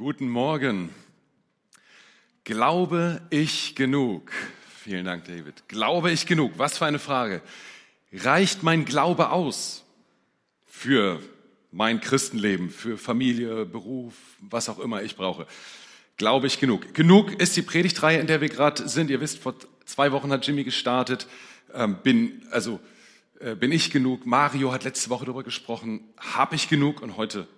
Guten Morgen. Glaube ich genug? Vielen Dank, David. Glaube ich genug? Was für eine Frage. Reicht mein Glaube aus für mein Christenleben, für Familie, Beruf, was auch immer ich brauche? Glaube ich genug? Genug ist die Predigtreihe, in der wir gerade sind. Ihr wisst, vor zwei Wochen hat Jimmy gestartet. Ähm, bin, also, äh, bin ich genug? Mario hat letzte Woche darüber gesprochen. Habe ich genug? Und heute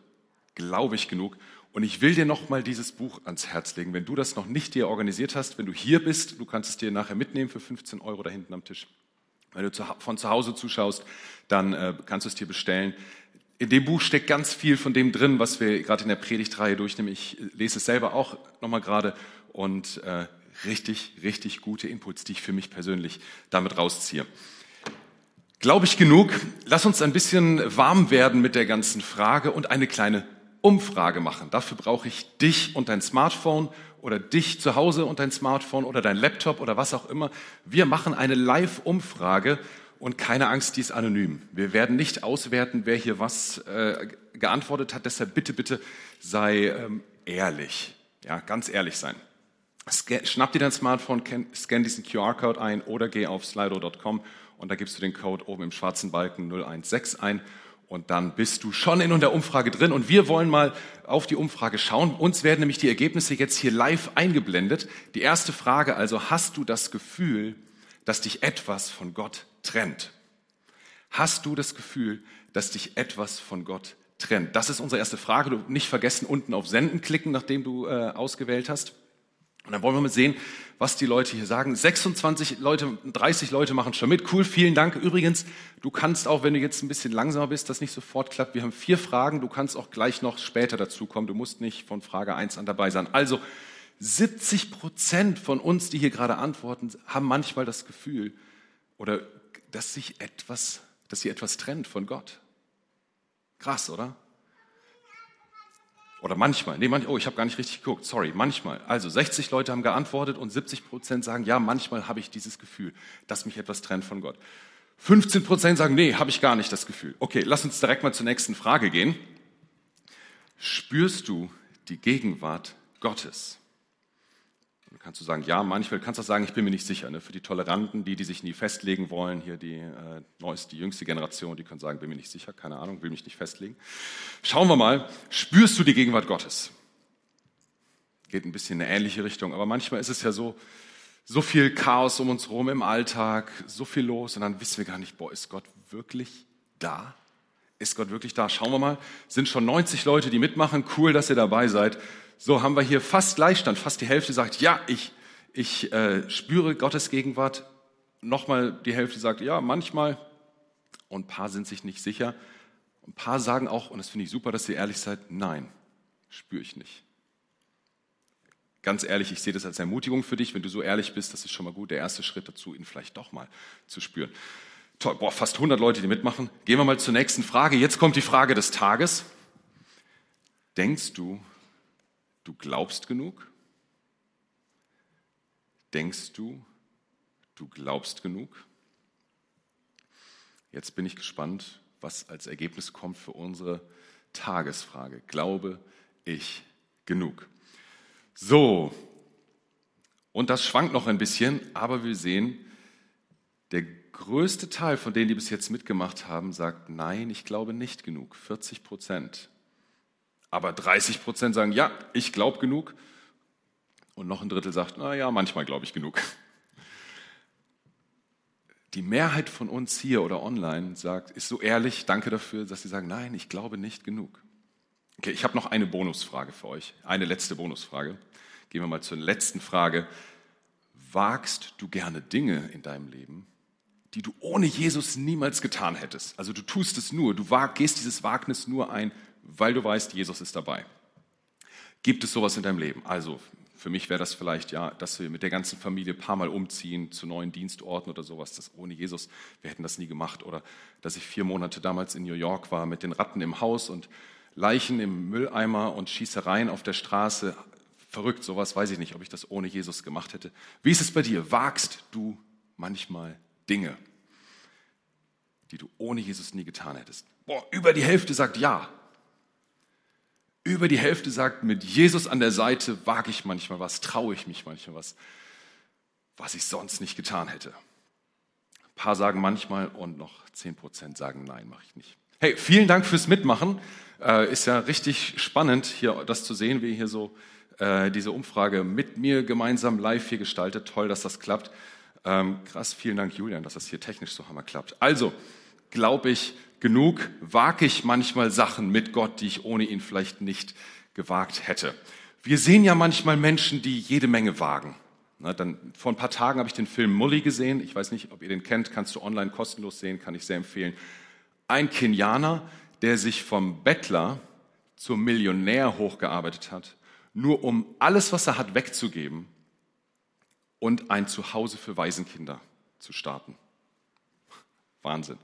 glaube ich genug? Und ich will dir noch mal dieses Buch ans Herz legen. Wenn du das noch nicht dir organisiert hast, wenn du hier bist, du kannst es dir nachher mitnehmen für 15 Euro da hinten am Tisch. Wenn du von zu Hause zuschaust, dann äh, kannst du es dir bestellen. In dem Buch steckt ganz viel von dem drin, was wir gerade in der Predigtreihe durchnehmen. Ich lese es selber auch noch mal gerade und äh, richtig, richtig gute Inputs, die ich für mich persönlich damit rausziehe. Glaube ich genug? Lass uns ein bisschen warm werden mit der ganzen Frage und eine kleine Umfrage machen. Dafür brauche ich dich und dein Smartphone oder dich zu Hause und dein Smartphone oder dein Laptop oder was auch immer. Wir machen eine Live-Umfrage und keine Angst, die ist anonym. Wir werden nicht auswerten, wer hier was äh, geantwortet hat. Deshalb bitte, bitte sei ähm, ehrlich. Ja, ganz ehrlich sein. Schnapp dir dein Smartphone, scan diesen QR-Code ein oder geh auf slido.com und da gibst du den Code oben im schwarzen Balken 016 ein und dann bist du schon in der Umfrage drin. Und wir wollen mal auf die Umfrage schauen. Uns werden nämlich die Ergebnisse jetzt hier live eingeblendet. Die erste Frage also, hast du das Gefühl, dass dich etwas von Gott trennt? Hast du das Gefühl, dass dich etwas von Gott trennt? Das ist unsere erste Frage. Du nicht vergessen, unten auf Senden klicken, nachdem du äh, ausgewählt hast. Und dann wollen wir mal sehen, was die Leute hier sagen. 26 Leute, 30 Leute machen schon mit. Cool, vielen Dank. Übrigens, du kannst auch, wenn du jetzt ein bisschen langsamer bist, das nicht sofort klappt. Wir haben vier Fragen. Du kannst auch gleich noch später dazukommen. Du musst nicht von Frage 1 an dabei sein. Also, 70 Prozent von uns, die hier gerade antworten, haben manchmal das Gefühl, oder dass sich etwas, dass sie etwas trennt von Gott. Krass, oder? Oder manchmal, nee, manchmal, oh, ich habe gar nicht richtig geguckt, sorry, manchmal. Also 60 Leute haben geantwortet und 70 Prozent sagen, ja, manchmal habe ich dieses Gefühl, dass mich etwas trennt von Gott. 15 Prozent sagen, nee, habe ich gar nicht das Gefühl. Okay, lass uns direkt mal zur nächsten Frage gehen. Spürst du die Gegenwart Gottes? Kannst du sagen, ja, manchmal kannst du auch sagen, ich bin mir nicht sicher. Ne? Für die Toleranten, die, die sich nie festlegen wollen, hier die äh, neueste, die jüngste Generation, die können sagen, bin mir nicht sicher, keine Ahnung, will mich nicht festlegen. Schauen wir mal, spürst du die Gegenwart Gottes? Geht ein bisschen in eine ähnliche Richtung, aber manchmal ist es ja so, so viel Chaos um uns herum im Alltag, so viel los und dann wissen wir gar nicht, boah, ist Gott wirklich da? Ist Gott wirklich da? Schauen wir mal. Sind schon 90 Leute, die mitmachen. Cool, dass ihr dabei seid. So haben wir hier fast Gleichstand. Fast die Hälfte sagt, ja, ich, ich äh, spüre Gottes Gegenwart. Nochmal die Hälfte sagt, ja, manchmal. Und ein paar sind sich nicht sicher. ein paar sagen auch, und das finde ich super, dass ihr ehrlich seid, nein, spüre ich nicht. Ganz ehrlich, ich sehe das als Ermutigung für dich. Wenn du so ehrlich bist, das ist schon mal gut. Der erste Schritt dazu, ihn vielleicht doch mal zu spüren. Toll, boah, fast 100 Leute, die mitmachen. Gehen wir mal zur nächsten Frage. Jetzt kommt die Frage des Tages. Denkst du, Du glaubst genug? Denkst du, du glaubst genug? Jetzt bin ich gespannt, was als Ergebnis kommt für unsere Tagesfrage. Glaube ich genug? So, und das schwankt noch ein bisschen, aber wir sehen, der größte Teil von denen, die bis jetzt mitgemacht haben, sagt, nein, ich glaube nicht genug. 40 Prozent. Aber 30 Prozent sagen, ja, ich glaube genug. Und noch ein Drittel sagt, na ja, manchmal glaube ich genug. Die Mehrheit von uns hier oder online sagt, ist so ehrlich, danke dafür, dass sie sagen, nein, ich glaube nicht genug. Okay, ich habe noch eine Bonusfrage für euch, eine letzte Bonusfrage. Gehen wir mal zur letzten Frage. Wagst du gerne Dinge in deinem Leben, die du ohne Jesus niemals getan hättest? Also du tust es nur, du gehst dieses Wagnis nur ein weil du weißt, Jesus ist dabei. Gibt es sowas in deinem Leben? Also für mich wäre das vielleicht ja, dass wir mit der ganzen Familie ein paar Mal umziehen zu neuen Dienstorten oder sowas. Das ohne Jesus, wir hätten das nie gemacht. Oder dass ich vier Monate damals in New York war mit den Ratten im Haus und Leichen im Mülleimer und Schießereien auf der Straße. Verrückt, sowas weiß ich nicht, ob ich das ohne Jesus gemacht hätte. Wie ist es bei dir? Wagst du manchmal Dinge, die du ohne Jesus nie getan hättest? Boah, über die Hälfte sagt ja. Über die Hälfte sagt, mit Jesus an der Seite wage ich manchmal was, traue ich mich manchmal was, was ich sonst nicht getan hätte. Ein paar sagen manchmal und noch 10 Prozent sagen, nein, mache ich nicht. Hey, vielen Dank fürs Mitmachen. Äh, ist ja richtig spannend, hier das zu sehen, wie ihr hier so äh, diese Umfrage mit mir gemeinsam live hier gestaltet. Toll, dass das klappt. Ähm, krass, vielen Dank, Julian, dass das hier technisch so hammer klappt. Also, glaube ich, genug, wage ich manchmal Sachen mit Gott, die ich ohne ihn vielleicht nicht gewagt hätte. Wir sehen ja manchmal Menschen, die jede Menge wagen. Na, dann, vor ein paar Tagen habe ich den Film Mully gesehen. Ich weiß nicht, ob ihr den kennt, kannst du online kostenlos sehen, kann ich sehr empfehlen ein Kenianer, der sich vom Bettler zum Millionär hochgearbeitet hat, nur um alles, was er hat, wegzugeben und ein Zuhause für Waisenkinder zu starten. Wahnsinn.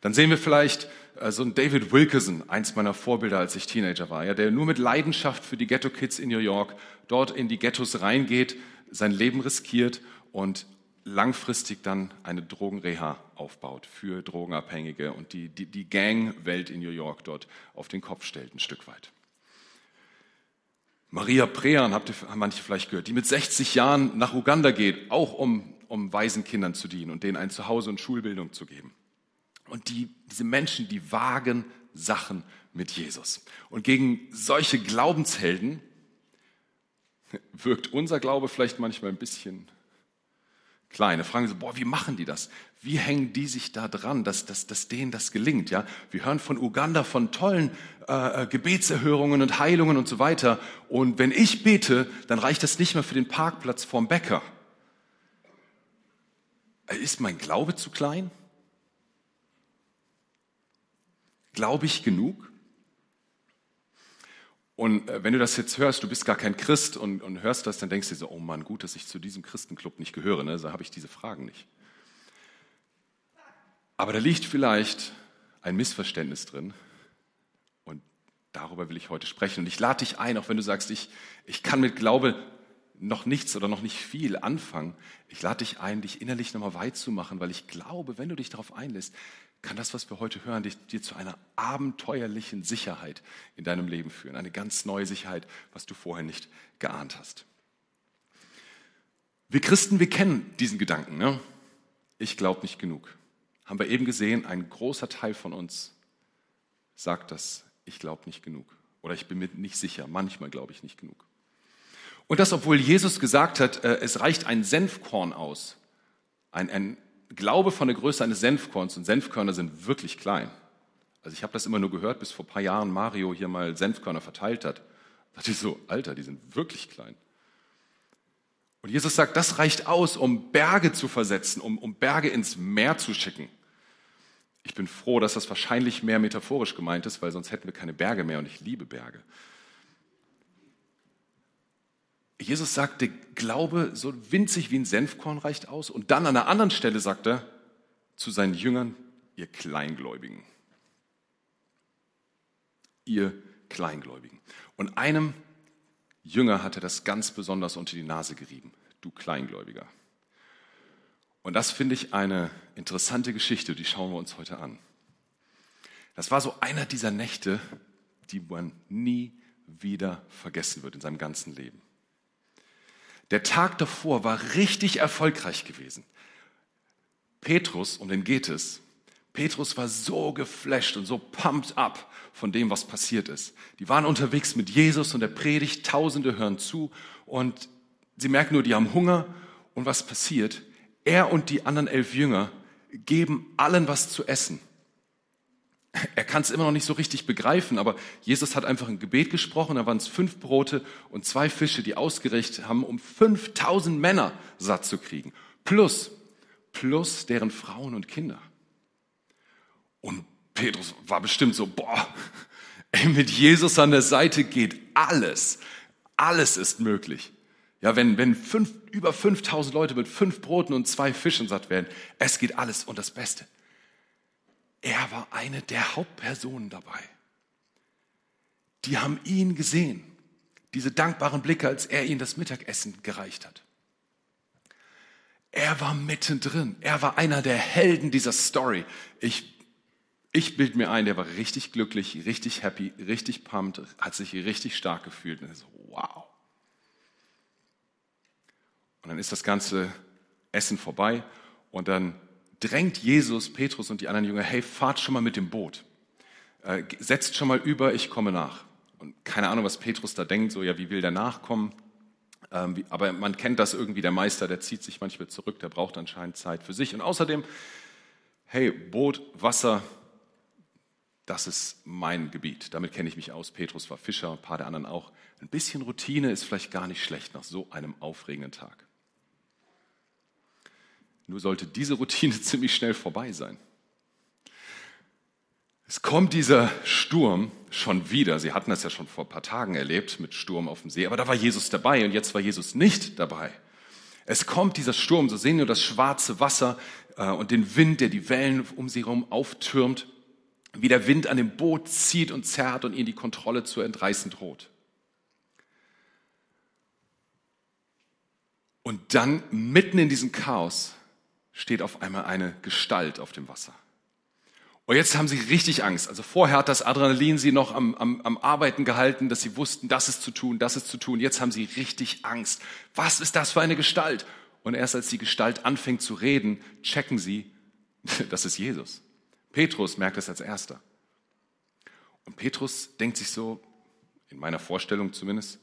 Dann sehen wir vielleicht äh, so einen David Wilkerson, eins meiner Vorbilder, als ich Teenager war, ja, der nur mit Leidenschaft für die Ghetto-Kids in New York dort in die Ghettos reingeht, sein Leben riskiert und langfristig dann eine Drogenreha aufbaut für Drogenabhängige und die, die, die Gangwelt in New York dort auf den Kopf stellt, ein Stück weit. Maria Prean, habt ihr manche vielleicht gehört, die mit 60 Jahren nach Uganda geht, auch um, um Waisenkindern zu dienen und denen ein Zuhause und Schulbildung zu geben. Und die, diese Menschen, die wagen Sachen mit Jesus. Und gegen solche Glaubenshelden wirkt unser Glaube vielleicht manchmal ein bisschen Kleine. Fragen Sie, boah, wie machen die das? Wie hängen die sich da dran, dass, dass, dass denen das gelingt? Ja, wir hören von Uganda von tollen äh, äh, Gebetserhörungen und Heilungen und so weiter. Und wenn ich bete, dann reicht das nicht mehr für den Parkplatz vorm Bäcker. Ist mein Glaube zu klein? Glaube ich genug? Und äh, wenn du das jetzt hörst, du bist gar kein Christ und, und hörst das, dann denkst du dir so, oh Mann, gut, dass ich zu diesem Christenclub nicht gehöre, ne? da habe ich diese Fragen nicht. Aber da liegt vielleicht ein Missverständnis drin und darüber will ich heute sprechen. Und ich lade dich ein, auch wenn du sagst, ich, ich kann mit Glaube noch nichts oder noch nicht viel anfangen. Ich lade dich ein, dich innerlich nochmal weit zu machen, weil ich glaube, wenn du dich darauf einlässt, kann das, was wir heute hören, dich, dir zu einer abenteuerlichen Sicherheit in deinem Leben führen. Eine ganz neue Sicherheit, was du vorher nicht geahnt hast. Wir Christen, wir kennen diesen Gedanken. Ne? Ich glaube nicht genug. Haben wir eben gesehen, ein großer Teil von uns sagt das, ich glaube nicht genug. Oder ich bin mir nicht sicher, manchmal glaube ich nicht genug. Und das, obwohl Jesus gesagt hat, äh, es reicht ein Senfkorn aus, ein, ein Glaube von der Größe eines Senfkorns und Senfkörner sind wirklich klein. Also ich habe das immer nur gehört, bis vor ein paar Jahren Mario hier mal Senfkörner verteilt hat. Da dachte ich so, Alter, die sind wirklich klein. Und Jesus sagt, das reicht aus, um Berge zu versetzen, um, um Berge ins Meer zu schicken. Ich bin froh, dass das wahrscheinlich mehr metaphorisch gemeint ist, weil sonst hätten wir keine Berge mehr und ich liebe Berge. Jesus sagte, Glaube so winzig wie ein Senfkorn reicht aus. Und dann an einer anderen Stelle sagt er zu seinen Jüngern, ihr Kleingläubigen. Ihr Kleingläubigen. Und einem Jünger hat er das ganz besonders unter die Nase gerieben. Du Kleingläubiger. Und das finde ich eine interessante Geschichte, die schauen wir uns heute an. Das war so einer dieser Nächte, die man nie wieder vergessen wird in seinem ganzen Leben. Der Tag davor war richtig erfolgreich gewesen. Petrus, um den geht es, Petrus war so geflasht und so pumped up von dem, was passiert ist. Die waren unterwegs mit Jesus und der Predigt, Tausende hören zu und sie merken nur, die haben Hunger und was passiert? Er und die anderen elf Jünger geben allen was zu essen er kann es immer noch nicht so richtig begreifen, aber Jesus hat einfach ein Gebet gesprochen, da waren es fünf Brote und zwei Fische, die ausgerichtet haben, um 5000 Männer satt zu kriegen. Plus, plus deren Frauen und Kinder. Und Petrus war bestimmt so, boah, ey, mit Jesus an der Seite geht alles. Alles ist möglich. Ja, wenn, wenn fünf, über 5000 Leute mit fünf Broten und zwei Fischen satt werden, es geht alles. Und das Beste, er war eine der Hauptpersonen dabei. Die haben ihn gesehen, diese dankbaren Blicke, als er ihnen das Mittagessen gereicht hat. Er war mittendrin. Er war einer der Helden dieser Story. Ich Ich bild mir ein, der war richtig glücklich, richtig happy, richtig pumped, hat sich richtig stark gefühlt. Und so, wow. Und dann ist das ganze Essen vorbei und dann drängt Jesus, Petrus und die anderen Jünger, hey, fahrt schon mal mit dem Boot. Äh, setzt schon mal über, ich komme nach. Und keine Ahnung, was Petrus da denkt, so, ja, wie will der nachkommen? Ähm, wie, aber man kennt das irgendwie, der Meister, der zieht sich manchmal zurück, der braucht anscheinend Zeit für sich. Und außerdem, hey, Boot, Wasser, das ist mein Gebiet. Damit kenne ich mich aus. Petrus war Fischer, ein paar der anderen auch. Ein bisschen Routine ist vielleicht gar nicht schlecht nach so einem aufregenden Tag. Nur sollte diese Routine ziemlich schnell vorbei sein. Es kommt dieser Sturm schon wieder. Sie hatten das ja schon vor ein paar Tagen erlebt mit Sturm auf dem See, aber da war Jesus dabei und jetzt war Jesus nicht dabei. Es kommt dieser Sturm, so sehen wir das schwarze Wasser äh, und den Wind, der die Wellen um sie herum auftürmt, wie der Wind an dem Boot zieht und zerrt und ihnen die Kontrolle zu entreißen droht. Und dann mitten in diesem Chaos steht auf einmal eine Gestalt auf dem Wasser. Und jetzt haben sie richtig Angst. Also vorher hat das Adrenalin sie noch am, am, am Arbeiten gehalten, dass sie wussten, das ist zu tun, das ist zu tun. Jetzt haben sie richtig Angst. Was ist das für eine Gestalt? Und erst als die Gestalt anfängt zu reden, checken sie, das ist Jesus. Petrus merkt es als erster. Und Petrus denkt sich so, in meiner Vorstellung zumindest,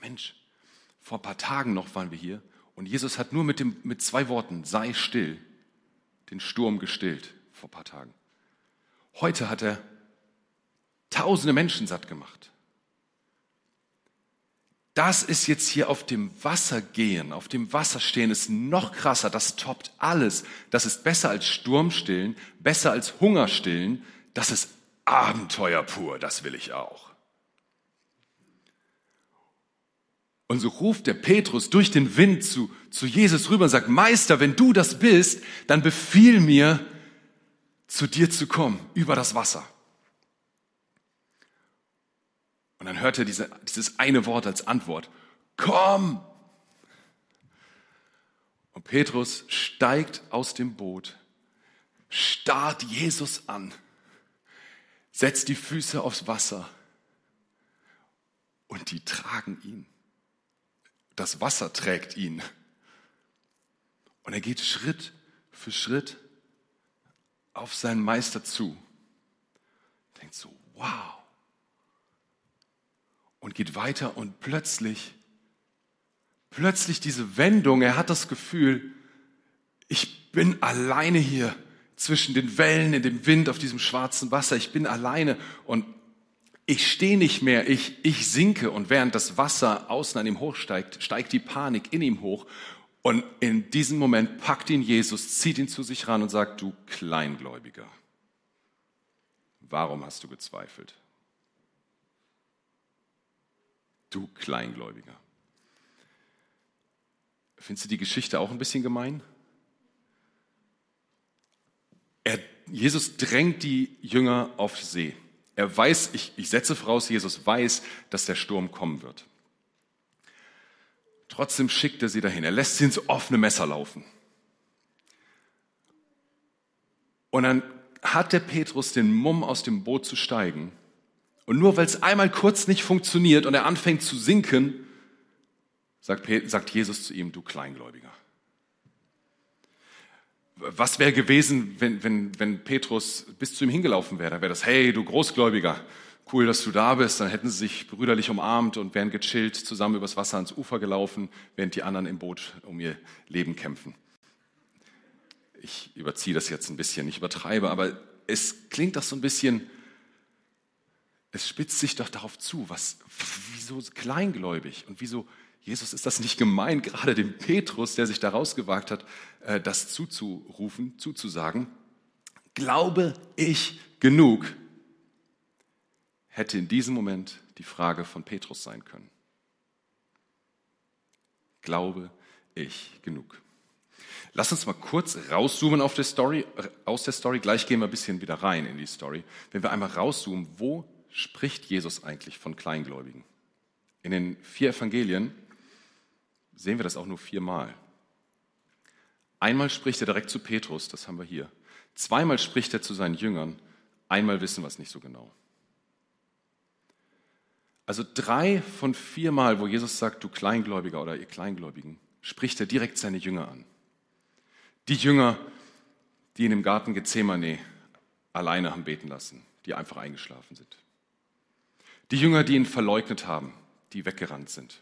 Mensch, vor ein paar Tagen noch waren wir hier und Jesus hat nur mit, dem, mit zwei Worten, sei still, den Sturm gestillt vor ein paar Tagen. Heute hat er tausende Menschen satt gemacht. Das ist jetzt hier auf dem Wasser gehen, auf dem Wasser stehen, ist noch krasser. Das toppt alles. Das ist besser als Sturmstillen, besser als Hungerstillen. Das ist Abenteuer pur. Das will ich auch. Und so ruft der Petrus durch den Wind zu, zu Jesus rüber und sagt, Meister, wenn du das bist, dann befiehl mir, zu dir zu kommen über das Wasser. Und dann hört er diese, dieses eine Wort als Antwort. Komm! Und Petrus steigt aus dem Boot, starrt Jesus an, setzt die Füße aufs Wasser und die tragen ihn. Das Wasser trägt ihn. Und er geht Schritt für Schritt auf seinen Meister zu. Denkt so, wow. Und geht weiter und plötzlich, plötzlich diese Wendung, er hat das Gefühl, ich bin alleine hier zwischen den Wellen, in dem Wind, auf diesem schwarzen Wasser. Ich bin alleine und ich stehe nicht mehr, ich, ich sinke und während das Wasser außen an ihm hochsteigt, steigt die Panik in ihm hoch und in diesem Moment packt ihn Jesus, zieht ihn zu sich ran und sagt, du Kleingläubiger, warum hast du gezweifelt? Du Kleingläubiger. Findest du die Geschichte auch ein bisschen gemein? Er, Jesus drängt die Jünger auf See. Er weiß, ich, ich setze voraus, Jesus weiß, dass der Sturm kommen wird. Trotzdem schickt er sie dahin. Er lässt sie ins offene Messer laufen. Und dann hat der Petrus den Mumm, aus dem Boot zu steigen. Und nur weil es einmal kurz nicht funktioniert und er anfängt zu sinken, sagt, sagt Jesus zu ihm, du Kleingläubiger. Was wäre gewesen, wenn, wenn, wenn Petrus bis zu ihm hingelaufen wäre? Dann wäre das, hey, du Großgläubiger, cool, dass du da bist. Dann hätten sie sich brüderlich umarmt und wären gechillt zusammen übers Wasser ans Ufer gelaufen, während die anderen im Boot um ihr Leben kämpfen. Ich überziehe das jetzt ein bisschen, ich übertreibe, aber es klingt doch so ein bisschen, es spitzt sich doch darauf zu, was, wieso kleingläubig und wieso, Jesus, ist das nicht gemein, gerade dem Petrus, der sich da rausgewagt hat, äh, das zuzurufen, zuzusagen? Glaube ich genug, hätte in diesem Moment die Frage von Petrus sein können. Glaube ich genug? Lass uns mal kurz rauszoomen auf der Story, aus der Story. Gleich gehen wir ein bisschen wieder rein in die Story. Wenn wir einmal rauszoomen, wo spricht Jesus eigentlich von Kleingläubigen? In den vier Evangelien sehen wir das auch nur viermal. Einmal spricht er direkt zu Petrus, das haben wir hier. Zweimal spricht er zu seinen Jüngern, einmal wissen wir es nicht so genau. Also drei von vier Mal, wo Jesus sagt, du Kleingläubiger oder ihr Kleingläubigen, spricht er direkt seine Jünger an. Die Jünger, die ihn im Garten Gethsemane alleine haben beten lassen, die einfach eingeschlafen sind. Die Jünger, die ihn verleugnet haben, die weggerannt sind.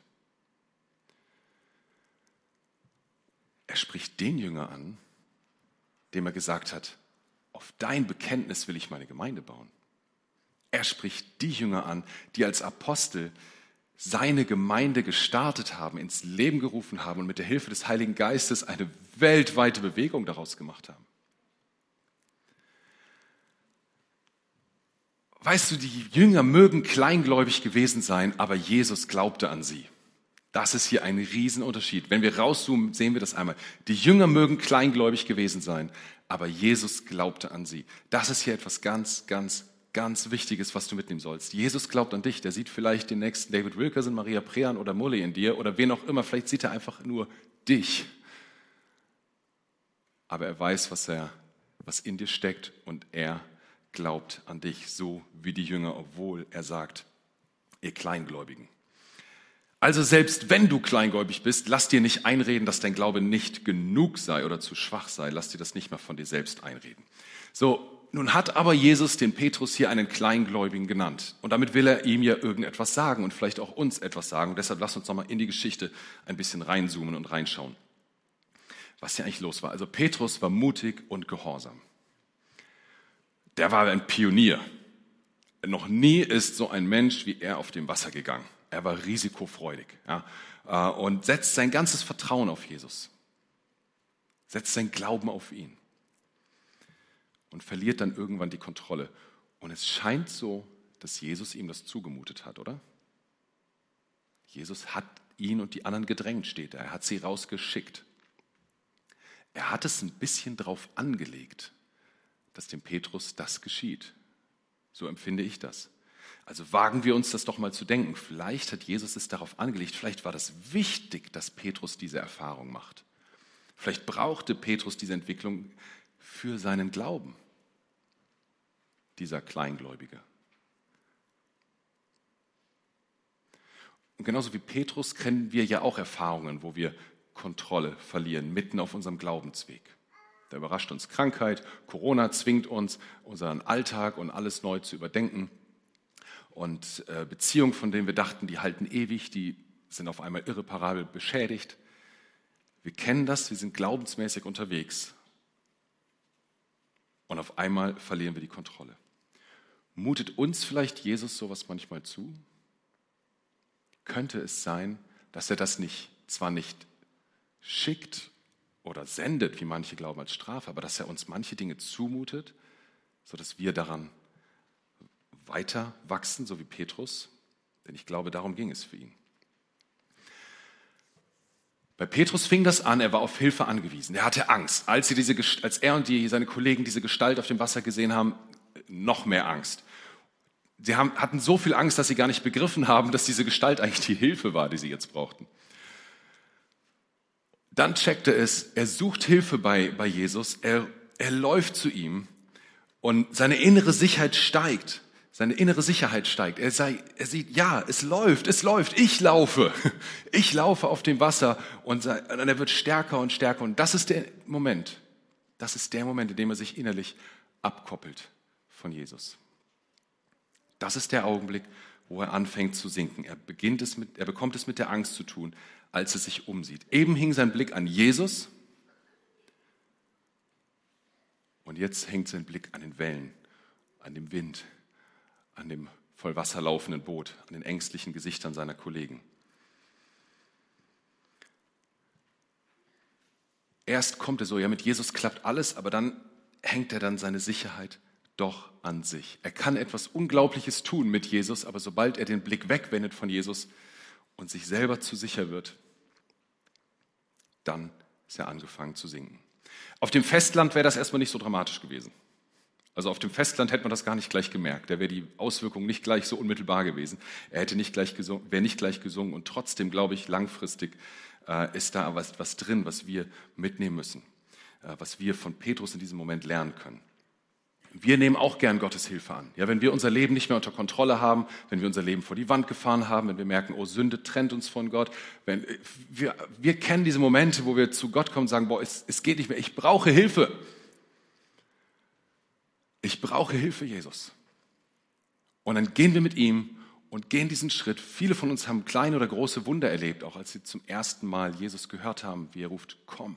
Er spricht den Jünger an, dem er gesagt hat, auf dein Bekenntnis will ich meine Gemeinde bauen. Er spricht die Jünger an, die als Apostel seine Gemeinde gestartet haben, ins Leben gerufen haben und mit der Hilfe des Heiligen Geistes eine weltweite Bewegung daraus gemacht haben. Weißt du, die Jünger mögen kleingläubig gewesen sein, aber Jesus glaubte an sie. Das ist hier ein Riesenunterschied. Wenn wir rauszoomen, sehen wir das einmal. Die Jünger mögen kleingläubig gewesen sein, aber Jesus glaubte an sie. Das ist hier etwas ganz, ganz, ganz Wichtiges, was du mitnehmen sollst. Jesus glaubt an dich. Der sieht vielleicht den nächsten David Wilkerson, Maria Prean oder Mully in dir oder wen auch immer. Vielleicht sieht er einfach nur dich. Aber er weiß, was er, was in dir steckt und er glaubt an dich, so wie die Jünger, obwohl er sagt, ihr Kleingläubigen. Also selbst wenn du kleingläubig bist, lass dir nicht einreden, dass dein Glaube nicht genug sei oder zu schwach sei. Lass dir das nicht mehr von dir selbst einreden. So, nun hat aber Jesus den Petrus hier einen Kleingläubigen genannt. Und damit will er ihm ja irgendetwas sagen und vielleicht auch uns etwas sagen. Und deshalb lass uns nochmal in die Geschichte ein bisschen reinzoomen und reinschauen. Was hier eigentlich los war. Also Petrus war mutig und gehorsam. Der war ein Pionier. Noch nie ist so ein Mensch wie er auf dem Wasser gegangen. Er war risikofreudig ja, äh, und setzt sein ganzes Vertrauen auf Jesus, setzt sein Glauben auf ihn und verliert dann irgendwann die Kontrolle. Und es scheint so, dass Jesus ihm das zugemutet hat, oder? Jesus hat ihn und die anderen gedrängt, steht er. Er hat sie rausgeschickt. Er hat es ein bisschen drauf angelegt, dass dem Petrus das geschieht. So empfinde ich das. Also wagen wir uns das doch mal zu denken. Vielleicht hat Jesus es darauf angelegt, vielleicht war das wichtig, dass Petrus diese Erfahrung macht. Vielleicht brauchte Petrus diese Entwicklung für seinen Glauben, dieser Kleingläubige. Und genauso wie Petrus kennen wir ja auch Erfahrungen, wo wir Kontrolle verlieren, mitten auf unserem Glaubensweg. Da überrascht uns Krankheit, Corona zwingt uns, unseren Alltag und alles neu zu überdenken und äh, Beziehungen, von denen wir dachten, die halten ewig, die sind auf einmal irreparabel beschädigt. Wir kennen das, wir sind glaubensmäßig unterwegs und auf einmal verlieren wir die Kontrolle. Mutet uns vielleicht Jesus sowas manchmal zu? Könnte es sein, dass er das nicht, zwar nicht schickt oder sendet, wie manche glauben als Strafe, aber dass er uns manche Dinge zumutet, sodass wir daran weiter wachsen, so wie Petrus? Denn ich glaube, darum ging es für ihn. Bei Petrus fing das an, er war auf Hilfe angewiesen. Er hatte Angst. Als, sie diese, als er und die, seine Kollegen diese Gestalt auf dem Wasser gesehen haben, noch mehr Angst. Sie haben, hatten so viel Angst, dass sie gar nicht begriffen haben, dass diese Gestalt eigentlich die Hilfe war, die sie jetzt brauchten. Dann checkte es, er sucht Hilfe bei, bei Jesus, er, er läuft zu ihm und seine innere Sicherheit steigt. Seine innere Sicherheit steigt. Er, sei, er sieht, ja, es läuft, es läuft, ich laufe. Ich laufe auf dem Wasser und er wird stärker und stärker. Und das ist der Moment. Das ist der Moment, in dem er sich innerlich abkoppelt von Jesus. Das ist der Augenblick, wo er anfängt zu sinken. Er, beginnt es mit, er bekommt es mit der Angst zu tun, als er sich umsieht. Eben hing sein Blick an Jesus und jetzt hängt sein Blick an den Wellen, an dem Wind, an dem voll Wasser laufenden Boot, an den ängstlichen Gesichtern seiner Kollegen. Erst kommt er so, ja, mit Jesus klappt alles, aber dann hängt er dann seine Sicherheit doch an sich. Er kann etwas Unglaubliches tun mit Jesus, aber sobald er den Blick wegwendet von Jesus und sich selber zu sicher wird, dann ist er angefangen zu singen. Auf dem Festland wäre das erstmal nicht so dramatisch gewesen. Also auf dem Festland hätte man das gar nicht gleich gemerkt. Da wäre die Auswirkung nicht gleich so unmittelbar gewesen. Er hätte nicht gleich gesungen, wäre nicht gleich gesungen. Und trotzdem glaube ich, langfristig äh, ist da was, was drin, was wir mitnehmen müssen, äh, was wir von Petrus in diesem Moment lernen können. wir nehmen auch gern Gottes Hilfe an. Ja, wenn wir unser Leben nicht mehr unter Kontrolle haben, wenn wir unser Leben vor die Wand gefahren haben, wenn wir merken, oh, Sünde trennt uns von Gott, wenn, wir, wir kennen diese Momente, wo wir zu Gott kommen und sagen, boah, es, es geht nicht mehr, ich brauche Hilfe. Ich brauche Hilfe, Jesus. Und dann gehen wir mit ihm und gehen diesen Schritt. Viele von uns haben kleine oder große Wunder erlebt, auch als sie zum ersten Mal Jesus gehört haben, wie er ruft, komm.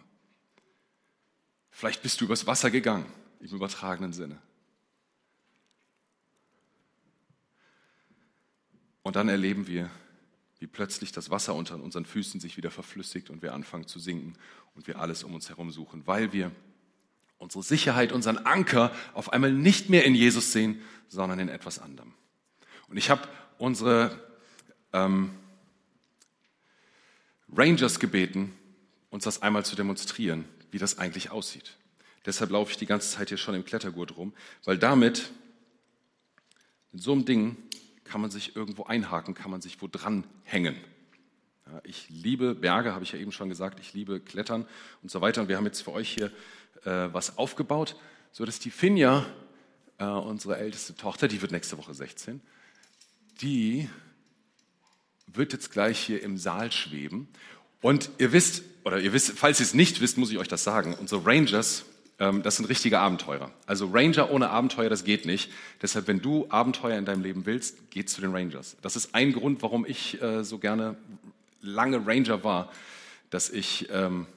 Vielleicht bist du übers Wasser gegangen, im übertragenen Sinne. Und dann erleben wir, wie plötzlich das Wasser unter unseren Füßen sich wieder verflüssigt und wir anfangen zu sinken und wir alles um uns herum suchen, weil wir unsere Sicherheit, unseren Anker auf einmal nicht mehr in Jesus sehen, sondern in etwas anderem. Und ich habe unsere ähm, Rangers gebeten, uns das einmal zu demonstrieren, wie das eigentlich aussieht. Deshalb laufe ich die ganze Zeit hier schon im Klettergurt rum, weil damit, mit so einem Ding, kann man sich irgendwo einhaken, kann man sich wo dran hängen. Ich liebe Berge, habe ich ja eben schon gesagt, ich liebe Klettern und so weiter. Und wir haben jetzt für euch hier äh, was aufgebaut, sodass die Finja, äh, unsere älteste Tochter, die wird nächste Woche 16, die wird jetzt gleich hier im Saal schweben. Und ihr wisst, oder ihr wisst, falls ihr es nicht wisst, muss ich euch das sagen, unsere Rangers, ähm, das sind richtige Abenteurer. Also Ranger ohne Abenteuer, das geht nicht. Deshalb, wenn du Abenteuer in deinem Leben willst, geh zu den Rangers. Das ist ein Grund, warum ich äh, so gerne lange Ranger war, dass ich ähm,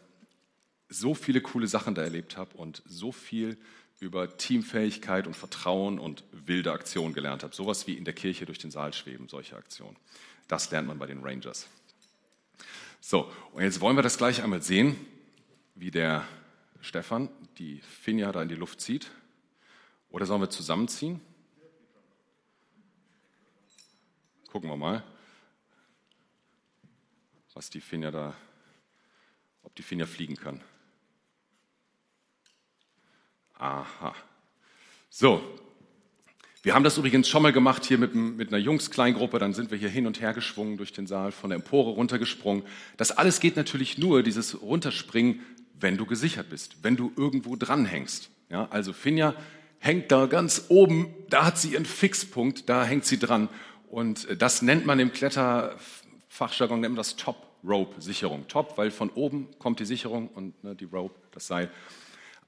so viele coole Sachen da erlebt habe und so viel über Teamfähigkeit und Vertrauen und wilde Aktionen gelernt habe. Sowas wie in der Kirche durch den Saal schweben, solche Aktionen. Das lernt man bei den Rangers. So, und jetzt wollen wir das gleich einmal sehen, wie der Stefan die Finja da in die Luft zieht. Oder sollen wir zusammenziehen? Gucken wir mal, was die Finja da, ob die Finja fliegen kann. Aha. So. Wir haben das übrigens schon mal gemacht hier mit, mit einer Jungs-Kleingruppe. Dann sind wir hier hin und her geschwungen durch den Saal, von der Empore runtergesprungen. Das alles geht natürlich nur, dieses Runterspringen, wenn du gesichert bist, wenn du irgendwo dranhängst. Ja, also Finja hängt da ganz oben, da hat sie ihren Fixpunkt, da hängt sie dran. Und das nennt man im Kletterfachjargon nennt man das Top-Rope-Sicherung. Top, weil von oben kommt die Sicherung und ne, die Rope, das Seil.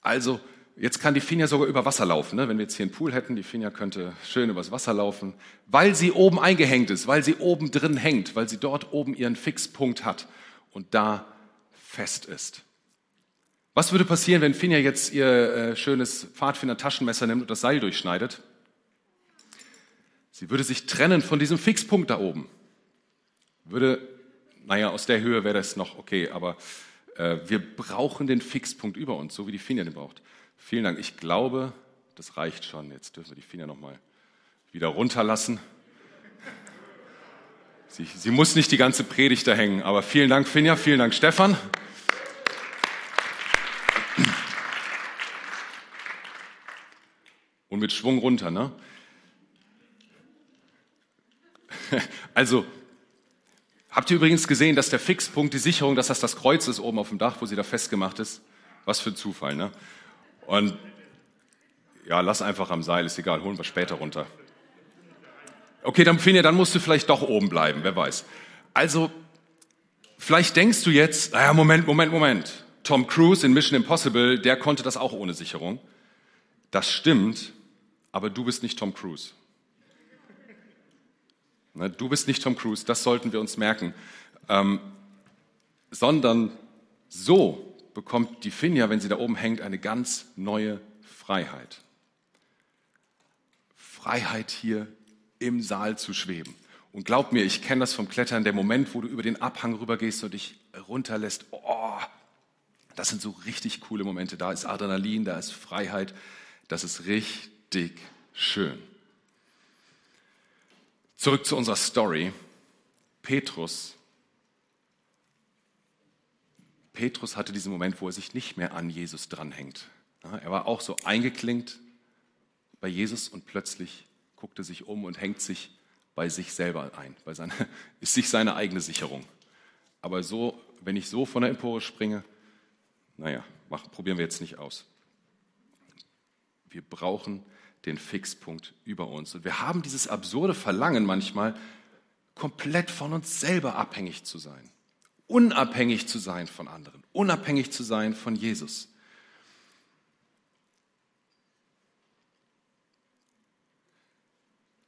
Also Jetzt kann die Finja sogar über Wasser laufen. Ne? Wenn wir jetzt hier einen Pool hätten, die Finja könnte schön übers Wasser laufen, weil sie oben eingehängt ist, weil sie oben drin hängt, weil sie dort oben ihren Fixpunkt hat und da fest ist. Was würde passieren, wenn Finja jetzt ihr äh, schönes Pfadfinder-Taschenmesser nimmt und das Seil durchschneidet? Sie würde sich trennen von diesem Fixpunkt da oben. Würde, naja, aus der Höhe wäre das noch okay, aber äh, wir brauchen den Fixpunkt über uns, so wie die Finja den braucht. Vielen Dank. Ich glaube, das reicht schon. Jetzt dürfen wir die Finger nochmal wieder runterlassen. Sie, sie, muss nicht die ganze Predigt da hängen, aber vielen Dank, Finja, vielen Dank, Stefan. Und mit Schwung runter, ne? Also, habt ihr übrigens gesehen, dass der Fixpunkt, die Sicherung, dass das das Kreuz ist oben auf dem Dach, wo sie da festgemacht ist? Was für ein Zufall, ne? Und ja, lass einfach am Seil, ist egal, holen wir später runter. Okay, dann Finja, dann musst du vielleicht doch oben bleiben, wer weiß. Also, vielleicht denkst du jetzt, naja, Moment, Moment, Moment. Tom Cruise in Mission Impossible, der konnte das auch ohne Sicherung. Das stimmt, aber du bist nicht Tom Cruise. Ne, du bist nicht Tom Cruise, das sollten wir uns merken. Ähm, sondern so bekommt die Finja, wenn sie da oben hängt, eine ganz neue Freiheit. Freiheit hier im Saal zu schweben. Und glaub mir, ich kenne das vom Klettern, der Moment, wo du über den Abhang rübergehst und dich runterlässt, oh, das sind so richtig coole Momente. Da ist Adrenalin, da ist Freiheit, das ist richtig schön. Zurück zu unserer Story. Petrus Petrus hatte diesen Moment, wo er sich nicht mehr an Jesus dranhängt. Er war auch so eingeklinkt bei Jesus und plötzlich guckte sich um und hängt sich bei sich selber ein, bei seine, ist sich seine eigene Sicherung. Aber so, wenn ich so von der Empore springe, naja, machen, probieren wir jetzt nicht aus. Wir brauchen den Fixpunkt über uns. Und wir haben dieses absurde Verlangen manchmal, komplett von uns selber abhängig zu sein, unabhängig zu sein von anderen, unabhängig zu sein von Jesus.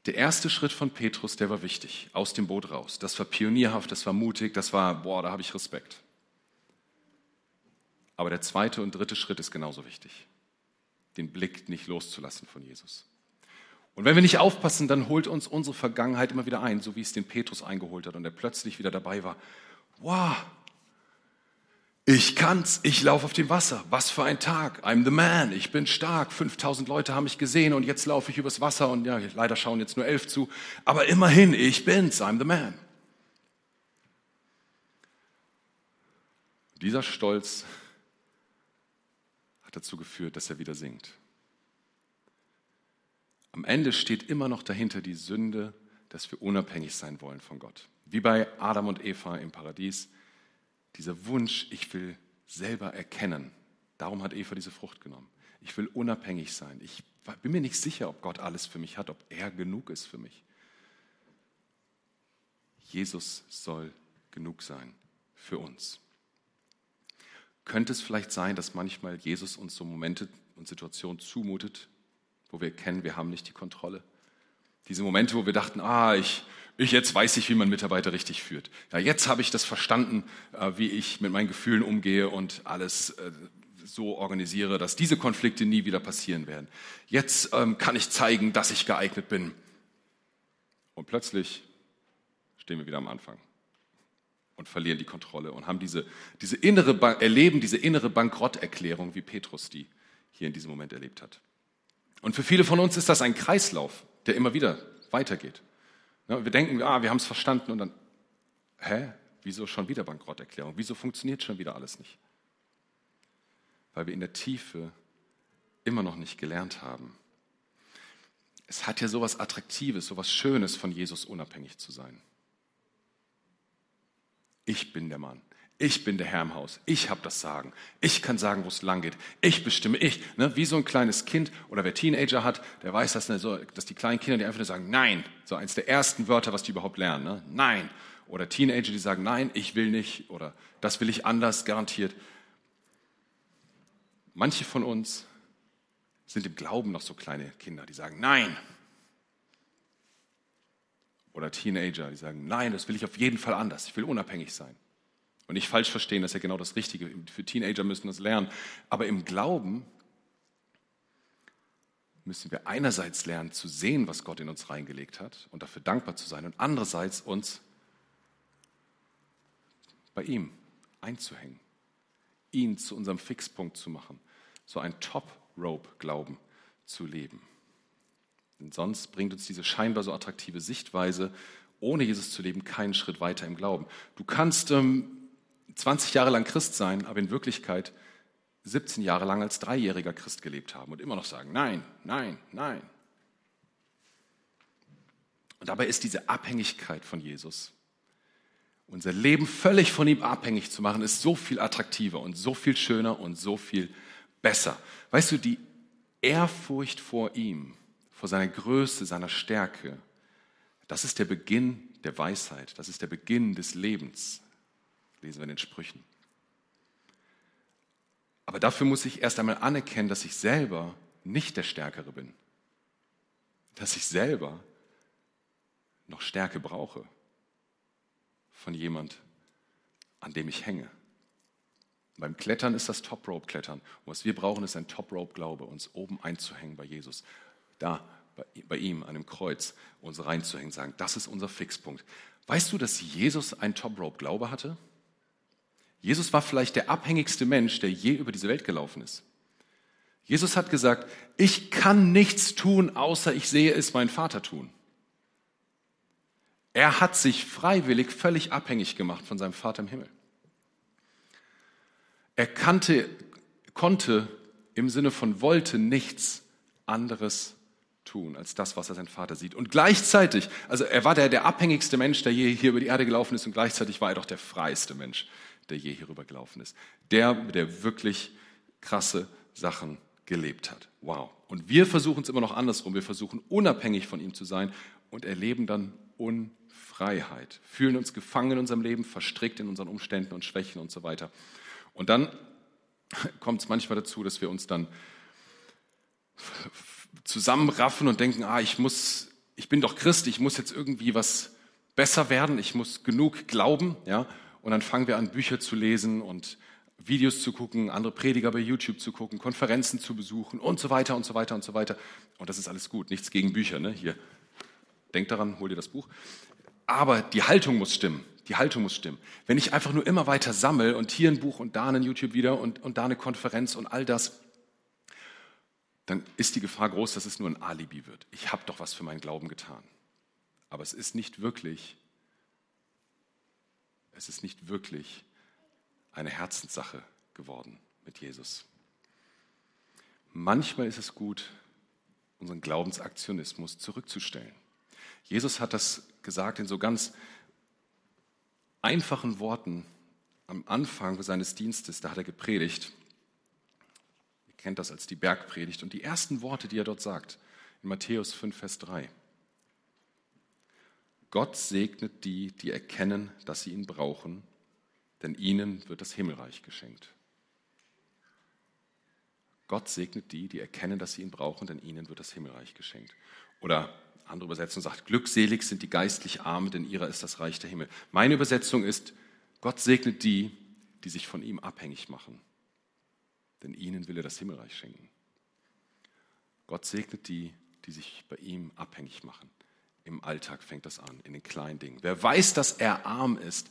Der erste Schritt von Petrus, der war wichtig, aus dem Boot raus. Das war pionierhaft, das war mutig, das war, boah, da habe ich Respekt. Aber der zweite und dritte Schritt ist genauso wichtig, den Blick nicht loszulassen von Jesus. Und wenn wir nicht aufpassen, dann holt uns unsere Vergangenheit immer wieder ein, so wie es den Petrus eingeholt hat und er plötzlich wieder dabei war. Wow, ich kann's, ich laufe auf dem Wasser. Was für ein Tag. I'm the man, ich bin stark. 5000 Leute haben mich gesehen und jetzt laufe ich übers Wasser und ja, leider schauen jetzt nur elf zu. Aber immerhin, ich bin's, I'm the man. Dieser Stolz hat dazu geführt, dass er wieder singt. Am Ende steht immer noch dahinter die Sünde, dass wir unabhängig sein wollen von Gott. Wie bei Adam und Eva im Paradies dieser Wunsch, ich will selber erkennen. Darum hat Eva diese Frucht genommen. Ich will unabhängig sein. Ich bin mir nicht sicher, ob Gott alles für mich hat, ob er genug ist für mich. Jesus soll genug sein für uns. Könnte es vielleicht sein, dass manchmal Jesus uns so Momente und Situationen zumutet, wo wir erkennen, wir haben nicht die Kontrolle? Diese Momente, wo wir dachten, ah, ich, ich, jetzt weiß ich, wie man Mitarbeiter richtig führt. Ja, jetzt habe ich das verstanden, äh, wie ich mit meinen Gefühlen umgehe und alles äh, so organisiere, dass diese Konflikte nie wieder passieren werden. Jetzt ähm, kann ich zeigen, dass ich geeignet bin. Und plötzlich stehen wir wieder am Anfang und verlieren die Kontrolle und haben diese, diese innere, erleben diese innere Bankrotterklärung, wie Petrus die hier in diesem Moment erlebt hat. Und für viele von uns ist das ein Kreislauf, der immer wieder weitergeht. Wir denken, ah, wir haben es verstanden und dann, hä, wieso schon wieder Bankrotterklärung? Wieso funktioniert schon wieder alles nicht? Weil wir in der Tiefe immer noch nicht gelernt haben. Es hat ja sowas Attraktives, sowas Schönes von Jesus unabhängig zu sein. Ich bin der Mann. Ich bin der Herr im Haus. Ich habe das Sagen. Ich kann sagen, wo es lang geht. Ich bestimme. Ich. Ne? Wie so ein kleines Kind oder wer Teenager hat, der weiß, dass, ne, so, dass die kleinen Kinder, die einfach nur sagen, nein. So eins der ersten Wörter, was die überhaupt lernen. Ne? Nein. Oder Teenager, die sagen, nein, ich will nicht. Oder das will ich anders, garantiert. Manche von uns sind im Glauben noch so kleine Kinder, die sagen, nein. Oder Teenager, die sagen, nein, das will ich auf jeden Fall anders. Ich will unabhängig sein. Und nicht falsch verstehen, das ist ja genau das Richtige. Für Teenager müssen das lernen. Aber im Glauben müssen wir einerseits lernen zu sehen, was Gott in uns reingelegt hat und dafür dankbar zu sein und andererseits uns bei ihm einzuhängen, ihn zu unserem Fixpunkt zu machen, so ein Top-Rope-Glauben zu leben. Denn sonst bringt uns diese scheinbar so attraktive Sichtweise, ohne Jesus zu leben, keinen Schritt weiter im Glauben. Du kannst ähm, 20 Jahre lang Christ sein, aber in Wirklichkeit 17 Jahre lang als dreijähriger Christ gelebt haben und immer noch sagen, nein, nein, nein. Und dabei ist diese Abhängigkeit von Jesus, unser Leben völlig von ihm abhängig zu machen, ist so viel attraktiver und so viel schöner und so viel besser. Weißt du, die Ehrfurcht vor ihm, vor seiner Größe, seiner Stärke, das ist der Beginn der Weisheit, das ist der Beginn des Lebens lesen wir in den Sprüchen. Aber dafür muss ich erst einmal anerkennen, dass ich selber nicht der Stärkere bin. Dass ich selber noch Stärke brauche von jemand, an dem ich hänge. Beim Klettern ist das Top-Rope-Klettern. Und was wir brauchen, ist ein Top-Rope-Glaube, uns oben einzuhängen bei Jesus. Da, bei, ihm, an dem Kreuz, uns reinzuhängen, sagen, das ist unser Fixpunkt. Weißt du, dass Jesus ein Top-Rope-Glaube hatte? Jesus war vielleicht der abhängigste Mensch, der je über diese Welt gelaufen ist. Jesus hat gesagt, ich kann nichts tun, außer ich sehe es mein Vater tun. Er hat sich freiwillig völlig abhängig gemacht von seinem Vater im Himmel. Er kannte, konnte im Sinne von wollte nichts anderes tun als das, was er sein Vater sieht. Und gleichzeitig, also er war der, der abhängigste Mensch, der je hier über die Erde gelaufen ist und gleichzeitig war er doch der freiste Mensch, der je hierüber gelaufen ist. Der, der wirklich krasse Sachen gelebt hat. Wow. Und wir versuchen es immer noch andersrum. Wir versuchen unabhängig von ihm zu sein und erleben dann Unfreiheit, fühlen uns gefangen in unserem Leben, verstrickt in unseren Umständen und Schwächen und so weiter. Und dann kommt es manchmal dazu, dass wir uns dann zusammenraffen und denken, ah, ich muss, ich bin doch Christ, ich muss jetzt irgendwie was besser werden, ich muss genug glauben, ja. Und dann fangen wir an, Bücher zu lesen und Videos zu gucken, andere Prediger bei YouTube zu gucken, Konferenzen zu besuchen und so weiter und so weiter und so weiter. Und das ist alles gut, nichts gegen Bücher, ne? Hier, denk daran, hol dir das Buch. Aber die Haltung muss stimmen. Die Haltung muss stimmen. Wenn ich einfach nur immer weiter sammle und hier ein Buch und da ein YouTube wieder und, und da eine Konferenz und all das, dann ist die Gefahr groß, dass es nur ein Alibi wird. Ich habe doch was für meinen Glauben getan. Aber es ist nicht wirklich, es ist nicht wirklich eine Herzenssache geworden mit Jesus. Manchmal ist es gut, unseren Glaubensaktionismus zurückzustellen. Jesus hat das gesagt in so ganz einfachen Worten am Anfang seines Dienstes. Da hat er gepredigt. Kennt das als die Bergpredigt. Und die ersten Worte, die er dort sagt, in Matthäus 5, Vers 3. Gott segnet die, die erkennen, dass sie ihn brauchen denn ihnen wird das Himmelreich geschenkt. Gott segnet die, die erkennen, dass sie ihn brauchen, denn ihnen wird das Himmelreich geschenkt. Oder andere Übersetzung sagt, glückselig sind die geistlich Armen, denn ihrer ist das Reich der Himmel. Meine Übersetzung ist, Gott segnet die, die sich von ihm abhängig machen, denn ihnen will er das Himmelreich schenken. Gott segnet die, die sich bei ihm abhängig machen. Im Alltag fängt das an, in den kleinen Dingen. Wer weiß, dass er arm ist,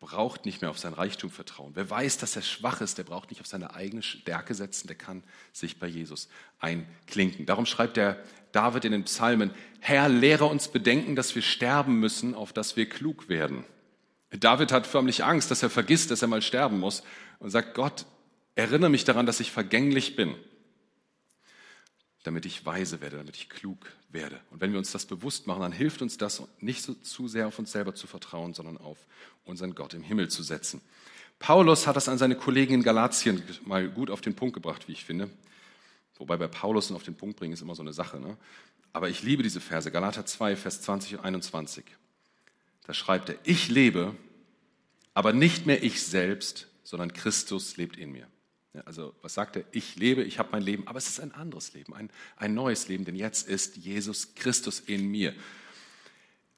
braucht nicht mehr auf sein Reichtum vertrauen. Wer weiß, dass er schwach ist, der braucht nicht auf seine eigene Stärke setzen, der kann sich bei Jesus einklinken. Darum schreibt der David in den Psalmen, Herr, lehre uns bedenken, dass wir sterben müssen, auf dass wir klug werden. David hat förmlich Angst, dass er vergisst, dass er mal sterben muss und sagt, Gott, erinnere mich daran, dass ich vergänglich bin damit ich weise werde, damit ich klug werde. Und wenn wir uns das bewusst machen, dann hilft uns das, nicht so zu sehr auf uns selber zu vertrauen, sondern auf unseren Gott im Himmel zu setzen. Paulus hat das an seine Kollegen in Galatien mal gut auf den Punkt gebracht, wie ich finde. Wobei bei Paulus auf den Punkt bringen ist immer so eine Sache. Ne? Aber ich liebe diese Verse. Galater 2, Vers 20 und 21. Da schreibt er, ich lebe, aber nicht mehr ich selbst, sondern Christus lebt in mir. Also was sagt er? Ich lebe, ich habe mein Leben, aber es ist ein anderes Leben, ein, ein neues Leben, denn jetzt ist Jesus Christus in mir.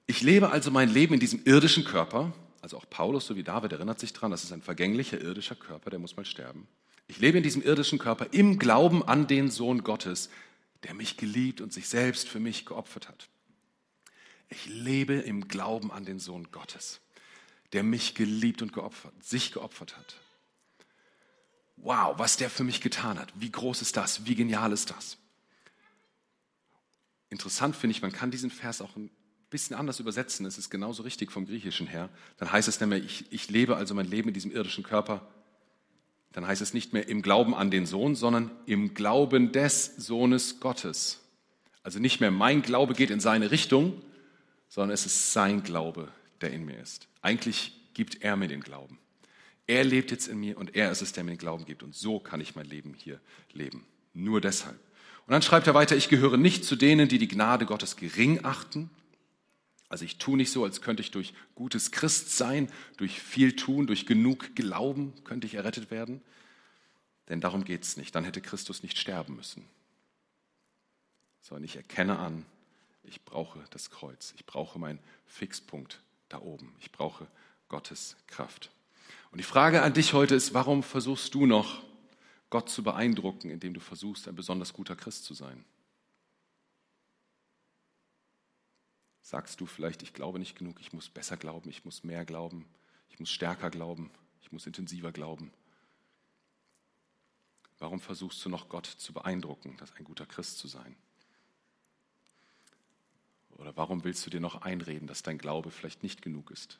Ich lebe also mein Leben in diesem irdischen Körper, also auch Paulus, so wie David, erinnert sich daran, das ist ein vergänglicher irdischer Körper, der muss mal sterben. Ich lebe in diesem irdischen Körper im Glauben an den Sohn Gottes, der mich geliebt und sich selbst für mich geopfert hat. Ich lebe im Glauben an den Sohn Gottes, der mich geliebt und geopfert, sich geopfert hat wow, was der für mich getan hat. Wie groß ist das? Wie genial ist das? Interessant finde ich, man kann diesen Vers auch ein bisschen anders übersetzen. Es ist genauso richtig vom Griechischen her. Dann heißt es nämlich, ich, ich lebe also mein Leben in diesem irdischen Körper. Dann heißt es nicht mehr im Glauben an den Sohn, sondern im Glauben des Sohnes Gottes. Also nicht mehr mein Glaube geht in seine Richtung, sondern es ist sein Glaube, der in mir ist. Eigentlich gibt er mir den Glauben. Er lebt jetzt in mir und er ist es, der mir den Glauben gibt. Und so kann ich mein Leben hier leben. Nur deshalb. Und dann schreibt er weiter, ich gehöre nicht zu denen, die die Gnade Gottes gering achten. Also ich tue nicht so, als könnte ich durch gutes Christsein, durch viel tun, durch genug Glauben, könnte ich errettet werden. Denn darum geht es nicht. Dann hätte Christus nicht sterben müssen. Sondern ich erkenne an, ich brauche das Kreuz. Ich brauche meinen Fixpunkt da oben. Ich brauche Gottes Kraft. Und die Frage an dich heute ist, warum versuchst du noch, Gott zu beeindrucken, indem du versuchst, ein besonders guter Christ zu sein? Sagst du vielleicht, ich glaube nicht genug, ich muss besser glauben, ich muss mehr glauben, ich muss stärker glauben, ich muss intensiver glauben? Warum versuchst du noch Gott zu beeindrucken, das ein guter Christ zu sein? Oder warum willst du dir noch einreden, dass dein Glaube vielleicht nicht genug ist,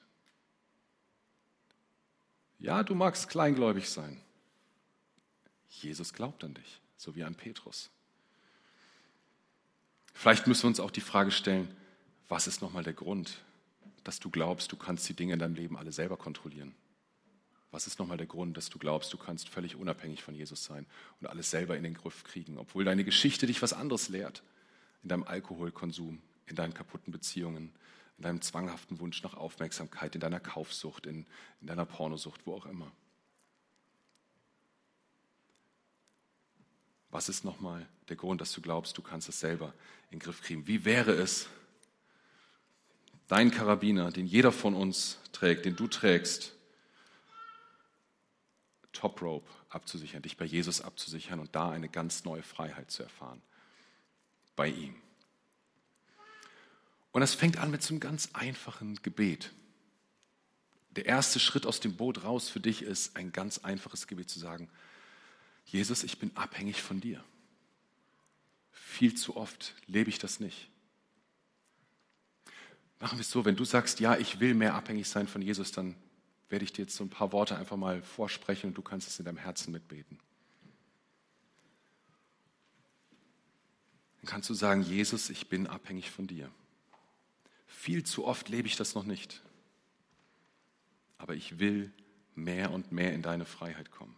ja, du magst kleingläubig sein. Jesus glaubt an dich, so wie an Petrus. Vielleicht müssen wir uns auch die Frage stellen, was ist nochmal der Grund, dass du glaubst, du kannst die Dinge in deinem Leben alle selber kontrollieren? Was ist nochmal der Grund, dass du glaubst, du kannst völlig unabhängig von Jesus sein und alles selber in den Griff kriegen, obwohl deine Geschichte dich was anderes lehrt? In deinem Alkoholkonsum, in deinen kaputten Beziehungen, in deinem zwanghaften Wunsch nach Aufmerksamkeit, in deiner Kaufsucht, in, in deiner Pornosucht, wo auch immer. Was ist nochmal der Grund, dass du glaubst, du kannst es selber in den Griff kriegen? Wie wäre es, dein Karabiner, den jeder von uns trägt, den du trägst, Top Rope abzusichern, dich bei Jesus abzusichern und da eine ganz neue Freiheit zu erfahren? Bei ihm. Und das fängt an mit so einem ganz einfachen Gebet. Der erste Schritt aus dem Boot raus für dich ist, ein ganz einfaches Gebet zu sagen, Jesus, ich bin abhängig von dir. Viel zu oft lebe ich das nicht. Machen wir es so, wenn du sagst, ja, ich will mehr abhängig sein von Jesus, dann werde ich dir jetzt so ein paar Worte einfach mal vorsprechen und du kannst es in deinem Herzen mitbeten. Dann kannst du sagen, Jesus, ich bin abhängig von dir. Viel zu oft lebe ich das noch nicht. Aber ich will mehr und mehr in deine Freiheit kommen.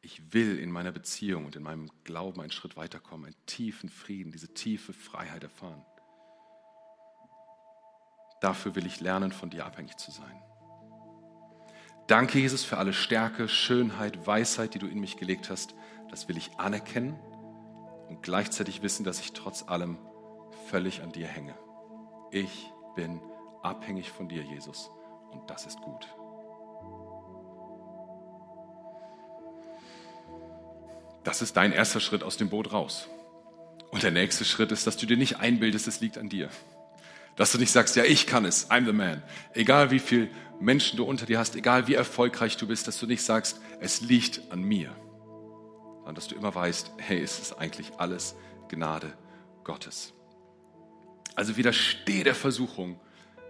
Ich will in meiner Beziehung und in meinem Glauben einen Schritt weiterkommen, einen tiefen Frieden, diese tiefe Freiheit erfahren. Dafür will ich lernen, von dir abhängig zu sein. Danke, Jesus, für alle Stärke, Schönheit, Weisheit, die du in mich gelegt hast. Das will ich anerkennen und gleichzeitig wissen, dass ich trotz allem völlig an dir hänge. Ich bin abhängig von dir, Jesus, und das ist gut. Das ist dein erster Schritt aus dem Boot raus. Und der nächste Schritt ist, dass du dir nicht einbildest, es liegt an dir. Dass du nicht sagst, ja, ich kann es, I'm the man. Egal wie viele Menschen du unter dir hast, egal wie erfolgreich du bist, dass du nicht sagst, es liegt an mir. Sondern dass du immer weißt, hey, es ist eigentlich alles Gnade Gottes. Also widersteh der Versuchung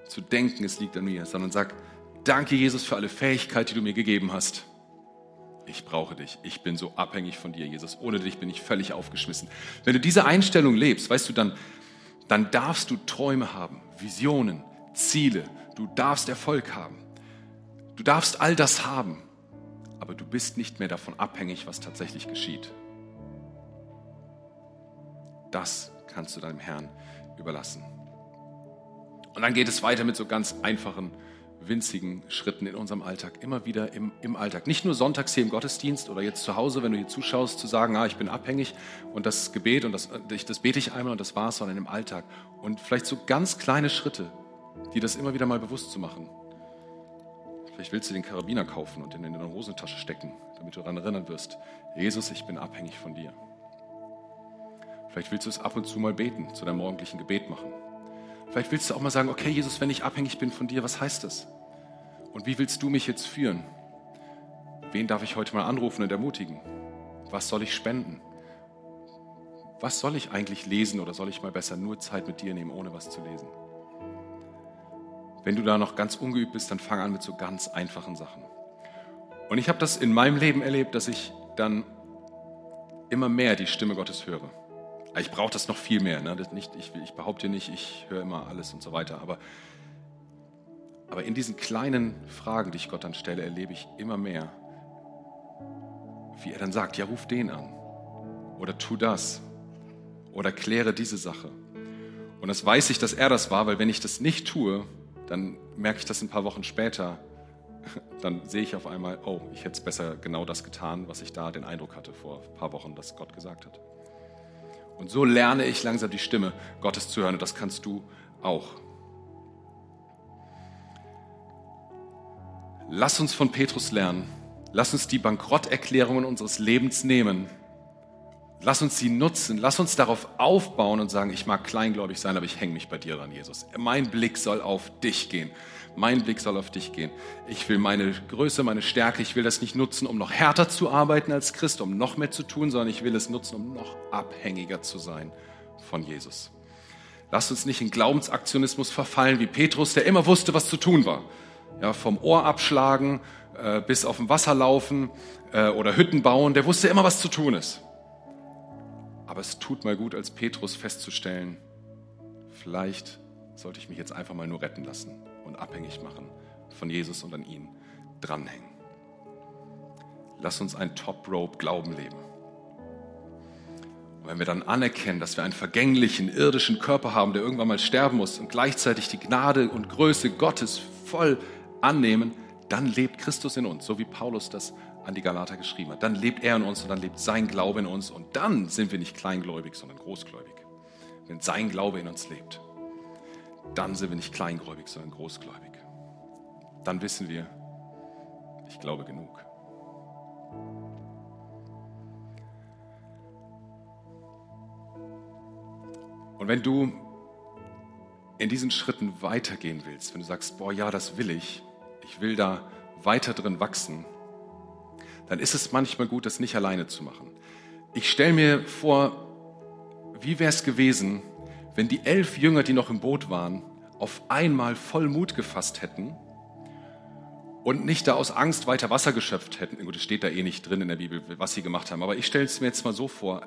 zu denken, es liegt an mir, sondern sag, danke Jesus für alle Fähigkeit, die du mir gegeben hast. Ich brauche dich. Ich bin so abhängig von dir, Jesus. Ohne dich bin ich völlig aufgeschmissen. Wenn du diese Einstellung lebst, weißt du, dann dann darfst du Träume haben, Visionen, Ziele. Du darfst Erfolg haben. Du darfst all das haben, aber du bist nicht mehr davon abhängig, was tatsächlich geschieht. Das kannst du deinem Herrn überlassen. Und dann geht es weiter mit so ganz einfachen winzigen Schritten in unserem Alltag, immer wieder im, im Alltag. Nicht nur sonntags hier im Gottesdienst oder jetzt zu Hause, wenn du hier zuschaust, zu sagen, ah, ich bin abhängig und das Gebet und das, das bete ich einmal und das war's, sondern im Alltag. Und vielleicht so ganz kleine Schritte, die das immer wieder mal bewusst zu machen. Vielleicht willst du den Karabiner kaufen und ihn in deine Hosentasche stecken, damit du daran erinnern wirst, Jesus, ich bin abhängig von dir. Vielleicht willst du es ab und zu mal beten, zu deinem morgendlichen Gebet machen. Vielleicht willst du auch mal sagen, okay, Jesus, wenn ich abhängig bin von dir, was heißt das? Und wie willst du mich jetzt führen? Wen darf ich heute mal anrufen und ermutigen? Was soll ich spenden? Was soll ich eigentlich lesen oder soll ich mal besser nur Zeit mit dir nehmen, ohne was zu lesen? Wenn du da noch ganz ungeübt bist, dann fang an mit so ganz einfachen Sachen. Und ich habe das in meinem Leben erlebt, dass ich dann immer mehr die Stimme Gottes höre. Ich brauche das noch viel mehr. Ne? Nicht, ich, ich behaupte nicht, ich höre immer alles und so weiter. Aber, aber in diesen kleinen Fragen, die ich Gott dann stelle, erlebe ich immer mehr, wie er dann sagt, ja, ruf den an. Oder tu das. Oder kläre diese Sache. Und das weiß ich, dass er das war, weil wenn ich das nicht tue, dann merke ich das ein paar Wochen später. Dann sehe ich auf einmal, oh, ich hätte es besser genau das getan, was ich da den Eindruck hatte vor ein paar Wochen, dass Gott gesagt hat. Und so lerne ich langsam die Stimme Gottes zu hören und das kannst du auch. Lass uns von Petrus lernen. Lass uns die Bankrotterklärungen unseres Lebens nehmen. Lass uns sie nutzen. Lass uns darauf aufbauen und sagen, ich mag kleingläubig sein, aber ich hänge mich bei dir dran, Jesus. Mein Blick soll auf dich gehen. Mein Blick soll auf dich gehen. Ich will meine Größe, meine Stärke, ich will das nicht nutzen, um noch härter zu arbeiten als Christ, um noch mehr zu tun, sondern ich will es nutzen, um noch abhängiger zu sein von Jesus. Lasst uns nicht in Glaubensaktionismus verfallen wie Petrus, der immer wusste, was zu tun war. Ja, vom Ohr abschlagen äh, bis auf dem Wasser laufen äh, oder Hütten bauen, der wusste immer, was zu tun ist. Aber es tut mal gut, als Petrus festzustellen, vielleicht sollte ich mich jetzt einfach mal nur retten lassen und abhängig machen von Jesus und an ihn. dranhängen. Lass uns ein Top-Rope-Glauben leben. Und wenn wir dann anerkennen, dass wir einen vergänglichen, irdischen Körper haben, der irgendwann mal sterben muss und gleichzeitig die Gnade und Größe Gottes voll annehmen, dann lebt Christus in uns, so wie Paulus das an die Galater geschrieben hat. Dann lebt er in uns und dann lebt sein Glaube in uns und dann sind wir nicht kleingläubig, sondern großgläubig. Wenn sein Glaube in uns lebt, dann sind wir nicht kleingläubig, sondern großgläubig. Dann wissen wir, ich glaube genug. Und wenn du in diesen Schritten weitergehen willst, wenn du sagst, boah, ja, das will ich, ich will da weiter drin wachsen, dann ist es manchmal gut, das nicht alleine zu machen. Ich stelle mir vor, wie wäre es gewesen, wenn die elf Jünger, die noch im Boot waren, auf einmal voll Mut gefasst hätten und nicht da aus Angst weiter Wasser geschöpft hätten. Gut, es steht da eh nicht drin in der Bibel, was sie gemacht haben, aber ich stelle es mir jetzt mal so vor,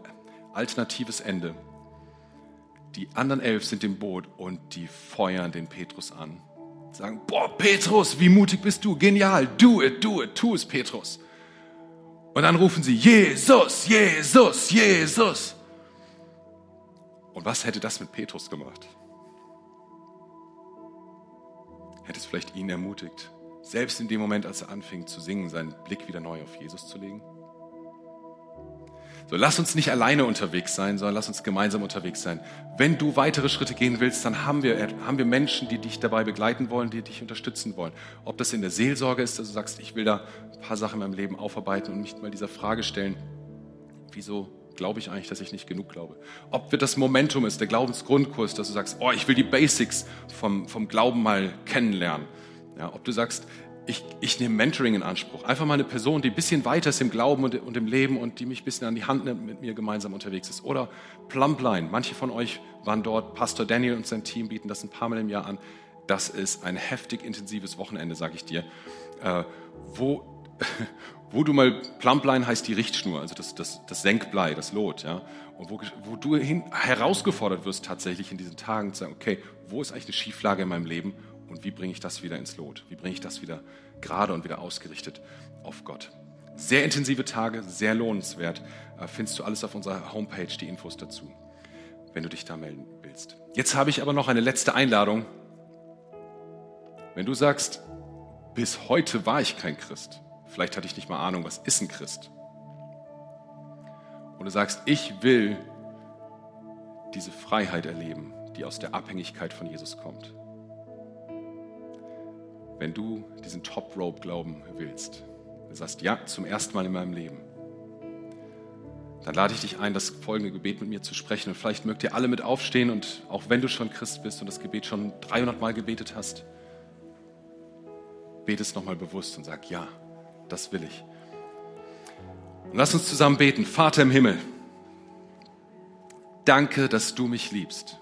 alternatives Ende. Die anderen elf sind im Boot und die feuern den Petrus an. Sagen, boah, Petrus, wie mutig bist du, genial, do it, do it, tu es, Petrus. Und dann rufen sie, Jesus, Jesus, Jesus. Und was hätte das mit Petrus gemacht? Hätte es vielleicht ihn ermutigt, selbst in dem Moment, als er anfing zu singen, seinen Blick wieder neu auf Jesus zu legen? So, lass uns nicht alleine unterwegs sein, sondern lass uns gemeinsam unterwegs sein. Wenn du weitere Schritte gehen willst, dann haben wir, haben wir Menschen, die dich dabei begleiten wollen, die dich unterstützen wollen. Ob das in der Seelsorge ist, dass du sagst, ich will da ein paar Sachen in meinem Leben aufarbeiten und mich mal dieser Frage stellen, wieso glaube ich eigentlich, dass ich nicht genug glaube? Ob das Momentum ist, der Glaubensgrundkurs, dass du sagst, oh, ich will die Basics vom, vom Glauben mal kennenlernen. Ja, ob du sagst, ich, ich nehme Mentoring in Anspruch. Einfach mal eine Person, die ein bisschen weiter ist im Glauben und, und, im Leben und die mich ein bisschen an die Hand nimmt, mit mir gemeinsam unterwegs ist. Oder Plumpline. Manche von euch waren dort. Pastor Daniel und sein Team bieten das ein paar Mal im Jahr an. Das ist ein heftig intensives Wochenende, sage ich dir, äh, wo, wo du mal, Plumpline heißt die Richtschnur, also das, das, das Senkblei, das Lot, ja, und wo, wo du hin, herausgefordert wirst tatsächlich in diesen Tagen zu sagen, okay, wo ist eigentlich eine Schieflage in meinem Leben und wie bringe ich das wieder ins Lot? Wie bringe ich das wieder gerade und wieder ausgerichtet auf Gott? Sehr intensive Tage, sehr lohnenswert. Äh, findest du alles auf unserer Homepage, die Infos dazu, wenn du dich da melden willst. Jetzt habe ich aber noch eine letzte Einladung. Wenn du sagst, bis heute war ich kein Christ, vielleicht hatte ich nicht mal Ahnung, was ist ein Christ. Und du sagst, ich will diese Freiheit erleben, die aus der Abhängigkeit von Jesus kommt wenn du diesen Top-Rope-Glauben willst, du sagst, ja, zum ersten Mal in meinem Leben, dann lade ich dich ein, das folgende Gebet mit mir zu sprechen. Und vielleicht mögt ihr alle mit aufstehen und auch wenn du schon Christ bist und das Gebet schon 300 Mal gebetet hast, bete es nochmal bewusst und sag, ja, das will ich. Und lass uns zusammen beten. Vater im Himmel, danke, dass du mich liebst.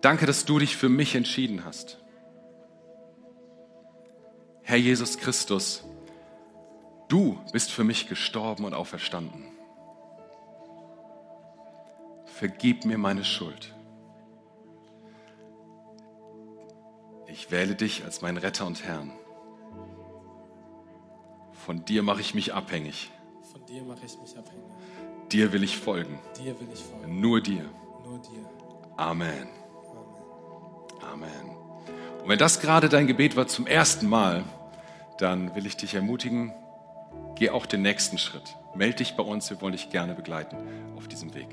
Danke, dass du dich für mich entschieden hast. Herr Jesus Christus, du bist für mich gestorben und auferstanden. Vergib mir meine Schuld. Ich wähle dich als mein Retter und Herrn. Von dir mache ich mich abhängig. Von dir mache ich mich abhängig. Dir will ich folgen. Dir will ich folgen. Nur dir. Nur dir. Amen. Amen. Und wenn das gerade dein Gebet war zum ersten Mal, dann will ich dich ermutigen, geh auch den nächsten Schritt. Meld dich bei uns, wir wollen dich gerne begleiten auf diesem Weg.